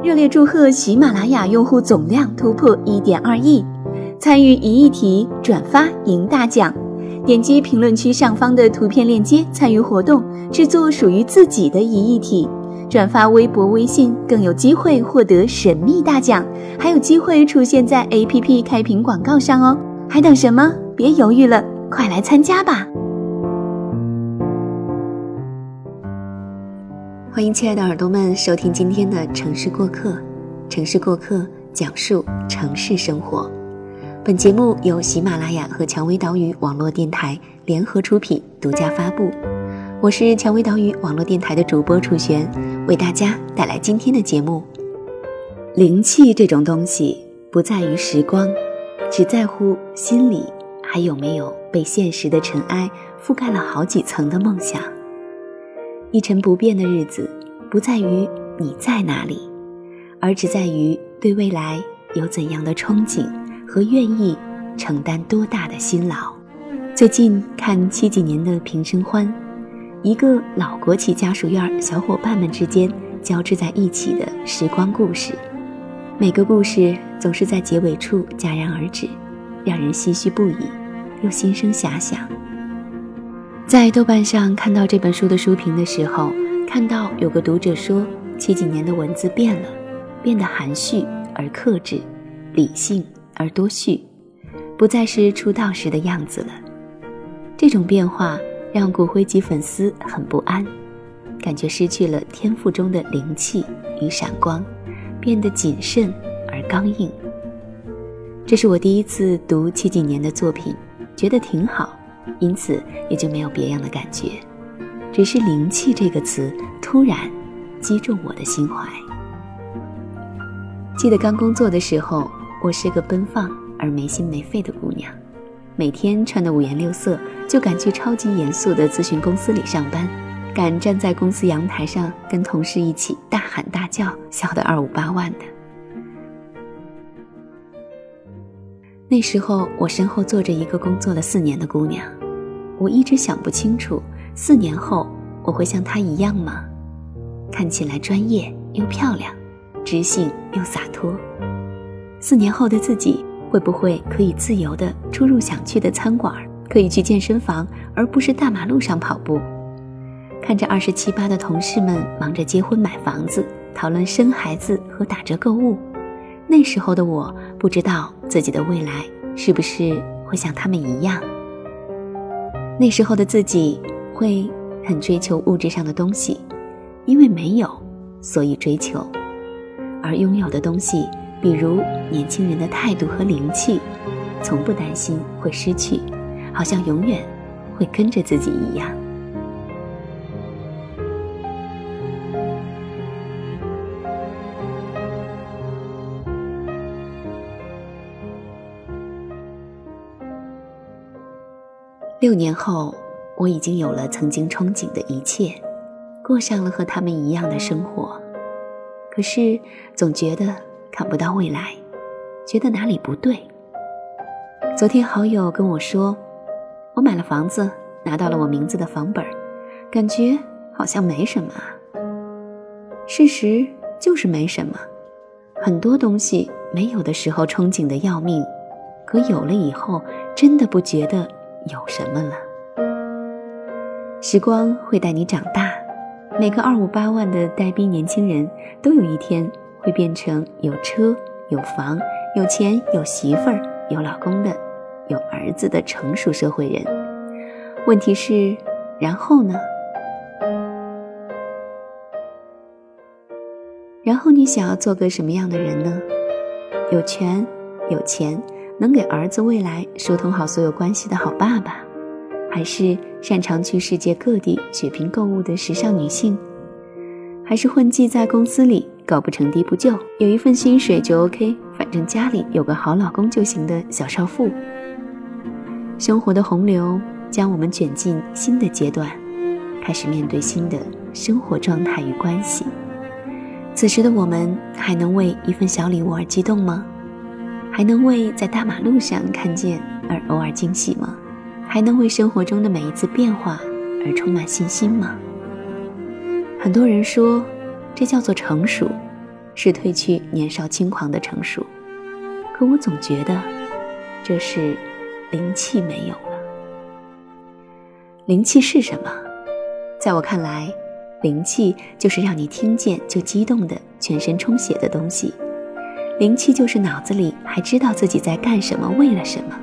热烈祝贺喜马拉雅用户总量突破一点二亿，参与一亿题转发赢大奖。点击评论区上方的图片链接参与活动，制作属于自己的一亿题。转发微博、微信更有机会获得神秘大奖，还有机会出现在 APP 开屏广告上哦！还等什么？别犹豫了，快来参加吧！欢迎亲爱的耳朵们收听今天的《城市过客》，城市过客讲述城市生活。本节目由喜马拉雅和蔷薇岛屿网络电台联合出品，独家发布。我是蔷薇岛屿网络电台的主播楚璇，为大家带来今天的节目。灵气这种东西，不在于时光，只在乎心里还有没有被现实的尘埃覆盖了好几层的梦想。一成不变的日子，不在于你在哪里，而只在于对未来有怎样的憧憬和愿意承担多大的辛劳。最近看七几年的平生欢，一个老国企家属院小伙伴们之间交织在一起的时光故事，每个故事总是在结尾处戛然而止，让人唏嘘不已，又心生遐想。在豆瓣上看到这本书的书评的时候，看到有个读者说，七几年的文字变了，变得含蓄而克制，理性而多绪，不再是出道时的样子了。这种变化让骨灰级粉丝很不安，感觉失去了天赋中的灵气与闪光，变得谨慎而刚硬。这是我第一次读七几年的作品，觉得挺好。因此也就没有别样的感觉，只是“灵气”这个词突然击中我的心怀。记得刚工作的时候，我是个奔放而没心没肺的姑娘，每天穿的五颜六色，就敢去超级严肃的咨询公司里上班，敢站在公司阳台上跟同事一起大喊大叫，笑得二五八万的。那时候，我身后坐着一个工作了四年的姑娘。我一直想不清楚，四年后我会像她一样吗？看起来专业又漂亮，知性又洒脱。四年后的自己会不会可以自由地出入想去的餐馆，可以去健身房，而不是大马路上跑步？看着二十七八的同事们忙着结婚、买房子，讨论生孩子和打折购物，那时候的我不知道自己的未来是不是会像他们一样。那时候的自己会很追求物质上的东西，因为没有，所以追求；而拥有的东西，比如年轻人的态度和灵气，从不担心会失去，好像永远会跟着自己一样。六年后，我已经有了曾经憧憬的一切，过上了和他们一样的生活。可是，总觉得看不到未来，觉得哪里不对。昨天好友跟我说，我买了房子，拿到了我名字的房本，感觉好像没什么啊。事实就是没什么，很多东西没有的时候憧憬的要命，可有了以后，真的不觉得。有什么了？时光会带你长大，每个二五八万的呆逼年轻人都有一天会变成有车有房有钱有媳妇儿有老公的有儿子的成熟社会人。问题是，然后呢？然后你想要做个什么样的人呢？有权有钱。能给儿子未来疏通好所有关系的好爸爸，还是擅长去世界各地血拼购物的时尚女性，还是混迹在公司里搞不成低不就，有一份薪水就 OK，反正家里有个好老公就行的小少妇。生活的洪流将我们卷进新的阶段，开始面对新的生活状态与关系。此时的我们还能为一份小礼物而激动吗？还能为在大马路上看见而偶尔惊喜吗？还能为生活中的每一次变化而充满信心吗？很多人说，这叫做成熟，是褪去年少轻狂的成熟。可我总觉得，这是灵气没有了。灵气是什么？在我看来，灵气就是让你听见就激动的、全身充血的东西。灵气就是脑子里还知道自己在干什么，为了什么。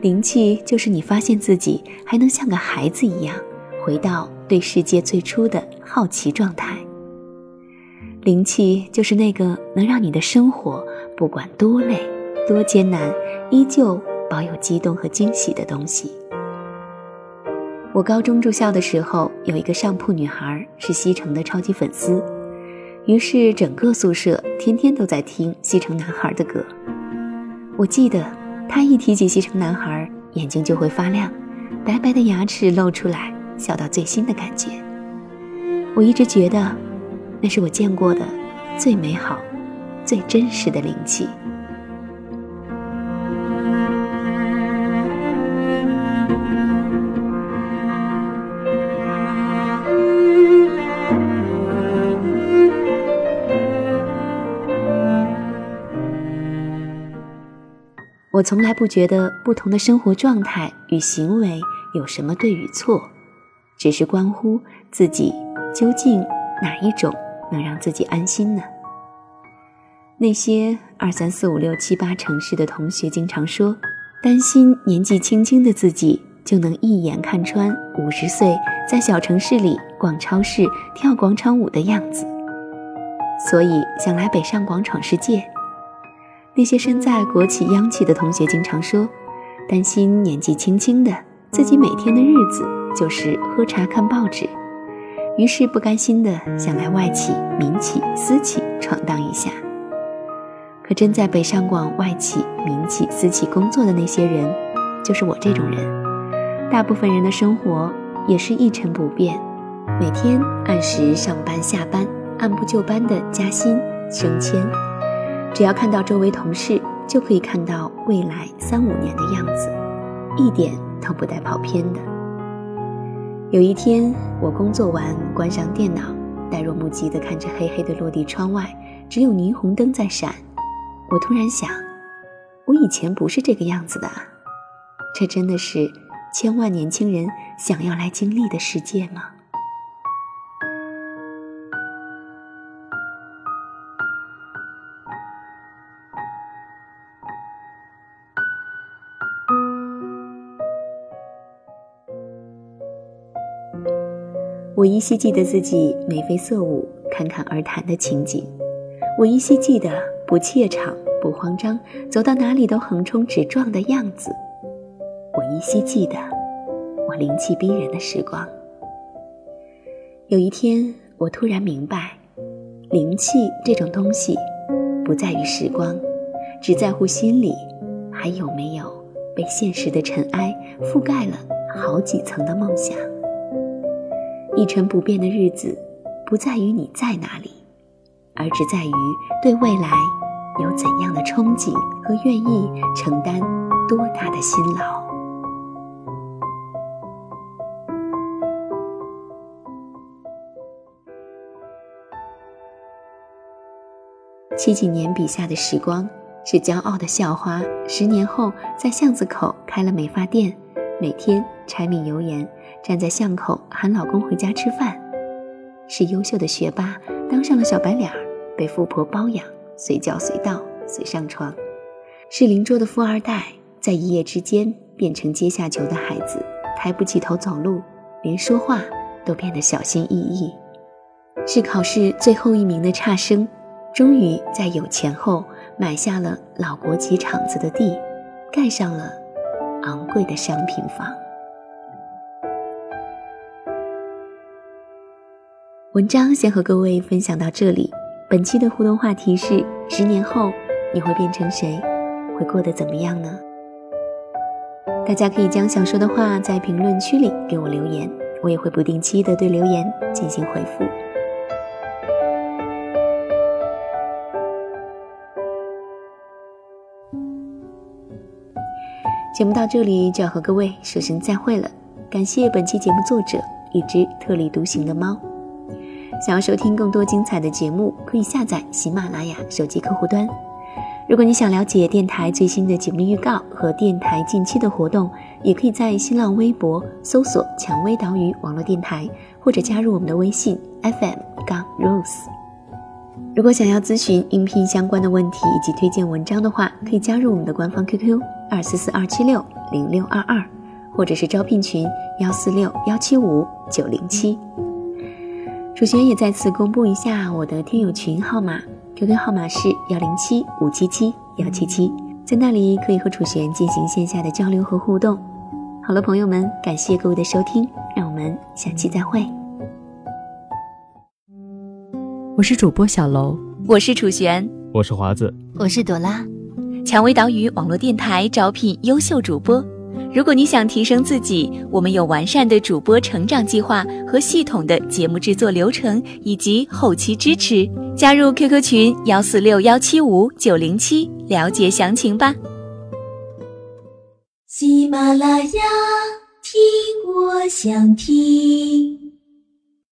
灵气就是你发现自己还能像个孩子一样，回到对世界最初的好奇状态。灵气就是那个能让你的生活不管多累、多艰难，依旧保有激动和惊喜的东西。我高中住校的时候，有一个上铺女孩是西城的超级粉丝，于是整个宿舍天天都在听西城男孩的歌。我记得。他一提起西城男孩，眼睛就会发亮，白白的牙齿露出来，笑到最新的感觉。我一直觉得，那是我见过的最美好、最真实的灵气。我从来不觉得不同的生活状态与行为有什么对与错，只是关乎自己究竟哪一种能让自己安心呢？那些二三四五六七八城市的同学经常说，担心年纪轻轻的自己就能一眼看穿五十岁在小城市里逛超市、跳广场舞的样子，所以想来北上广闯世界。那些身在国企央企的同学经常说，担心年纪轻轻的自己每天的日子就是喝茶看报纸，于是不甘心的想来外企、民企、私企闯荡一下。可真在北上广外企、民企、私企工作的那些人，就是我这种人。大部分人的生活也是一成不变，每天按时上班下班，按部就班的加薪升迁。只要看到周围同事，就可以看到未来三五年的样子，一点都不带跑偏的。有一天，我工作完，关上电脑，呆若木鸡地看着黑黑的落地窗外，只有霓虹灯在闪。我突然想，我以前不是这个样子的，这真的是千万年轻人想要来经历的世界吗？我依稀记得自己眉飞色舞、侃侃而谈的情景，我依稀记得不怯场、不慌张，走到哪里都横冲直撞的样子，我依稀记得我灵气逼人的时光。有一天，我突然明白，灵气这种东西，不在于时光，只在乎心里还有没有被现实的尘埃覆盖了好几层的梦想。一成不变的日子，不在于你在哪里，而只在于对未来有怎样的憧憬和愿意承担多大的辛劳。七几年笔下的时光是骄傲的校花，十年后在巷子口开了美发店，每天柴米油盐。站在巷口喊老公回家吃饭，是优秀的学霸当上了小白脸儿，被富婆包养，随叫随到随上床；是邻桌的富二代，在一夜之间变成阶下囚的孩子，抬不起头走路，连说话都变得小心翼翼；是考试最后一名的差生，终于在有钱后买下了老国企厂子的地，盖上了昂贵的商品房。文章先和各位分享到这里。本期的互动话题是：十年后你会变成谁？会过得怎么样呢？大家可以将想说的话在评论区里给我留言，我也会不定期的对留言进行回复。节目到这里就要和各位说声再会了。感谢本期节目作者一只特立独行的猫。想要收听更多精彩的节目，可以下载喜马拉雅手机客户端。如果你想了解电台最新的节目预告和电台近期的活动，也可以在新浪微博搜索“蔷薇岛屿网络电台”，或者加入我们的微信 FM 杠 Rose。如果想要咨询应聘相关的问题以及推荐文章的话，可以加入我们的官方 QQ 二四四二七六零六二二，或者是招聘群幺四六幺七五九零七。楚璇也再次公布一下我的听友群号码，QQ 号码是幺零七五七七幺七七，在那里可以和楚璇进行线下的交流和互动。好了，朋友们，感谢各位的收听，让我们下期再会。我是主播小楼，我是楚璇，我是华子，我是朵拉。蔷薇岛屿网络电台招聘优秀主播，如果你想提升自己，我们有完善的主播成长计划和系统的节目制作流程以及后期支持。加入 QQ 群幺四六幺七五九零七，了解详情吧。喜马拉雅，听我想听。